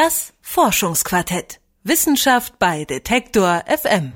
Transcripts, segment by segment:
Das Forschungsquartett. Wissenschaft bei Detektor FM.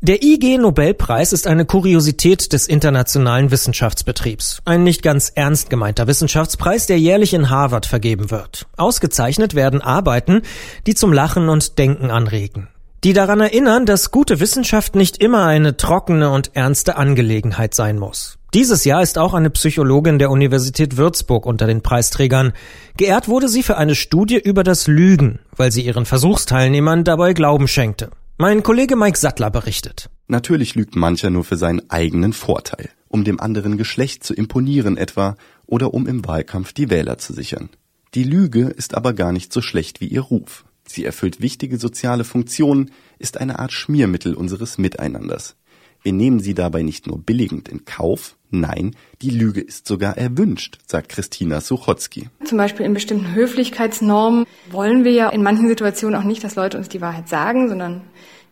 Der IG Nobelpreis ist eine Kuriosität des internationalen Wissenschaftsbetriebs. Ein nicht ganz ernst gemeinter Wissenschaftspreis, der jährlich in Harvard vergeben wird. Ausgezeichnet werden Arbeiten, die zum Lachen und Denken anregen. Die daran erinnern, dass gute Wissenschaft nicht immer eine trockene und ernste Angelegenheit sein muss. Dieses Jahr ist auch eine Psychologin der Universität Würzburg unter den Preisträgern. Geehrt wurde sie für eine Studie über das Lügen, weil sie ihren Versuchsteilnehmern dabei Glauben schenkte. Mein Kollege Mike Sattler berichtet. Natürlich lügt mancher nur für seinen eigenen Vorteil, um dem anderen Geschlecht zu imponieren etwa oder um im Wahlkampf die Wähler zu sichern. Die Lüge ist aber gar nicht so schlecht wie ihr Ruf. Sie erfüllt wichtige soziale Funktionen, ist eine Art Schmiermittel unseres Miteinanders. Wir nehmen sie dabei nicht nur billigend in Kauf, nein, die Lüge ist sogar erwünscht, sagt Christina Suchotzki. Zum Beispiel in bestimmten Höflichkeitsnormen wollen wir ja in manchen Situationen auch nicht, dass Leute uns die Wahrheit sagen, sondern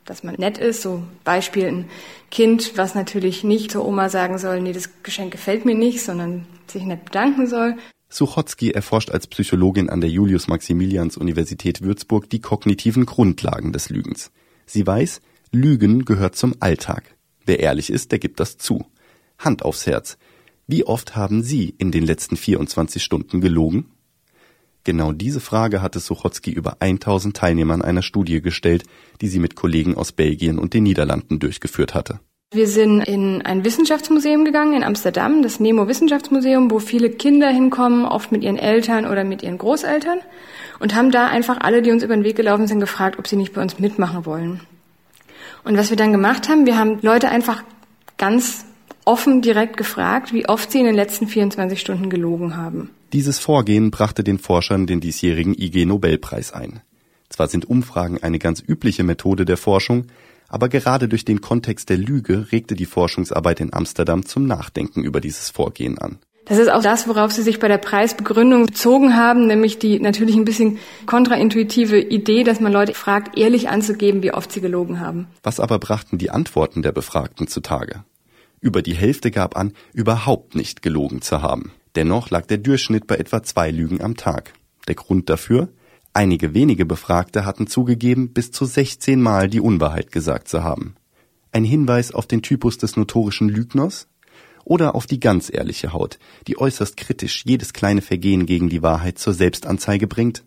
dass man nett ist. So Beispiel ein Kind, was natürlich nicht zur Oma sagen soll, nee, das Geschenk gefällt mir nicht, sondern sich nett bedanken soll. Suchotzki erforscht als Psychologin an der Julius-Maximilians-Universität Würzburg die kognitiven Grundlagen des Lügens. Sie weiß, Lügen gehört zum Alltag. Wer ehrlich ist, der gibt das zu. Hand aufs Herz. Wie oft haben Sie in den letzten 24 Stunden gelogen? Genau diese Frage hatte Suchotzki über 1000 Teilnehmern einer Studie gestellt, die sie mit Kollegen aus Belgien und den Niederlanden durchgeführt hatte. Wir sind in ein Wissenschaftsmuseum gegangen in Amsterdam, das Nemo Wissenschaftsmuseum, wo viele Kinder hinkommen, oft mit ihren Eltern oder mit ihren Großeltern und haben da einfach alle, die uns über den Weg gelaufen sind, gefragt, ob sie nicht bei uns mitmachen wollen. Und was wir dann gemacht haben, wir haben Leute einfach ganz offen direkt gefragt, wie oft sie in den letzten 24 Stunden gelogen haben. Dieses Vorgehen brachte den Forschern den diesjährigen IG Nobelpreis ein. Zwar sind Umfragen eine ganz übliche Methode der Forschung, aber gerade durch den Kontext der Lüge regte die Forschungsarbeit in Amsterdam zum Nachdenken über dieses Vorgehen an. Das ist auch das, worauf Sie sich bei der Preisbegründung bezogen haben, nämlich die natürlich ein bisschen kontraintuitive Idee, dass man Leute fragt, ehrlich anzugeben, wie oft sie gelogen haben. Was aber brachten die Antworten der Befragten zutage? Über die Hälfte gab an, überhaupt nicht gelogen zu haben. Dennoch lag der Durchschnitt bei etwa zwei Lügen am Tag. Der Grund dafür? Einige wenige Befragte hatten zugegeben, bis zu 16 Mal die Unwahrheit gesagt zu haben. Ein Hinweis auf den Typus des notorischen Lügners? oder auf die ganz ehrliche Haut, die äußerst kritisch jedes kleine Vergehen gegen die Wahrheit zur Selbstanzeige bringt?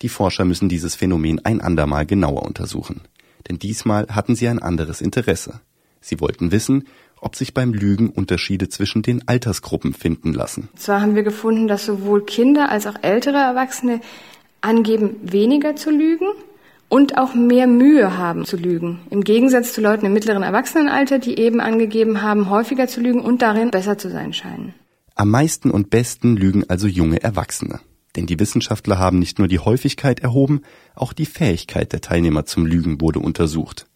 Die Forscher müssen dieses Phänomen ein andermal genauer untersuchen. Denn diesmal hatten sie ein anderes Interesse. Sie wollten wissen, ob sich beim Lügen Unterschiede zwischen den Altersgruppen finden lassen. Zwar haben wir gefunden, dass sowohl Kinder als auch ältere Erwachsene angeben, weniger zu lügen, und auch mehr Mühe haben zu lügen. Im Gegensatz zu Leuten im mittleren Erwachsenenalter, die eben angegeben haben, häufiger zu lügen und darin besser zu sein scheinen. Am meisten und besten lügen also junge Erwachsene. Denn die Wissenschaftler haben nicht nur die Häufigkeit erhoben, auch die Fähigkeit der Teilnehmer zum Lügen wurde untersucht.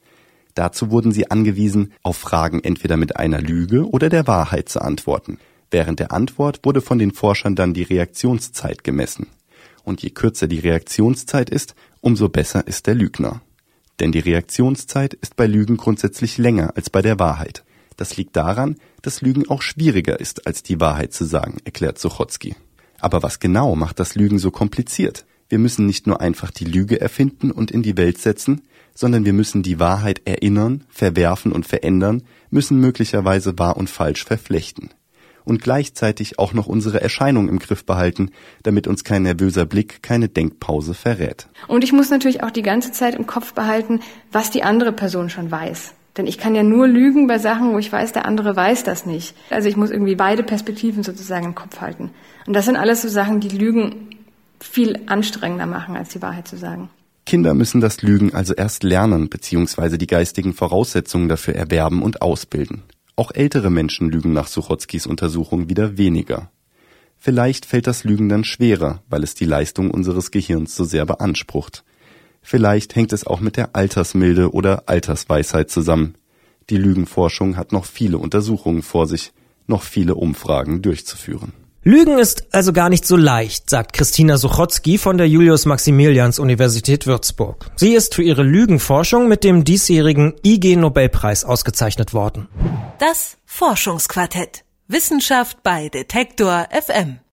Dazu wurden sie angewiesen, auf Fragen entweder mit einer Lüge oder der Wahrheit zu antworten. Während der Antwort wurde von den Forschern dann die Reaktionszeit gemessen und je kürzer die Reaktionszeit ist, umso besser ist der Lügner. Denn die Reaktionszeit ist bei Lügen grundsätzlich länger als bei der Wahrheit. Das liegt daran, dass Lügen auch schwieriger ist, als die Wahrheit zu sagen, erklärt Suchotzki. Aber was genau macht das Lügen so kompliziert? Wir müssen nicht nur einfach die Lüge erfinden und in die Welt setzen, sondern wir müssen die Wahrheit erinnern, verwerfen und verändern, müssen möglicherweise wahr und falsch verflechten und gleichzeitig auch noch unsere Erscheinung im Griff behalten, damit uns kein nervöser Blick, keine Denkpause verrät. Und ich muss natürlich auch die ganze Zeit im Kopf behalten, was die andere Person schon weiß. Denn ich kann ja nur lügen bei Sachen, wo ich weiß, der andere weiß das nicht. Also ich muss irgendwie beide Perspektiven sozusagen im Kopf halten. Und das sind alles so Sachen, die Lügen viel anstrengender machen, als die Wahrheit zu sagen. Kinder müssen das Lügen also erst lernen bzw. die geistigen Voraussetzungen dafür erwerben und ausbilden. Auch ältere Menschen lügen nach Suchotzkis Untersuchung wieder weniger. Vielleicht fällt das Lügen dann schwerer, weil es die Leistung unseres Gehirns so sehr beansprucht. Vielleicht hängt es auch mit der Altersmilde oder Altersweisheit zusammen. Die Lügenforschung hat noch viele Untersuchungen vor sich, noch viele Umfragen durchzuführen. Lügen ist also gar nicht so leicht, sagt Christina Suchotzki von der Julius-Maximilians-Universität Würzburg. Sie ist für ihre Lügenforschung mit dem diesjährigen IG Nobelpreis ausgezeichnet worden. Das Forschungsquartett. Wissenschaft bei Detektor FM.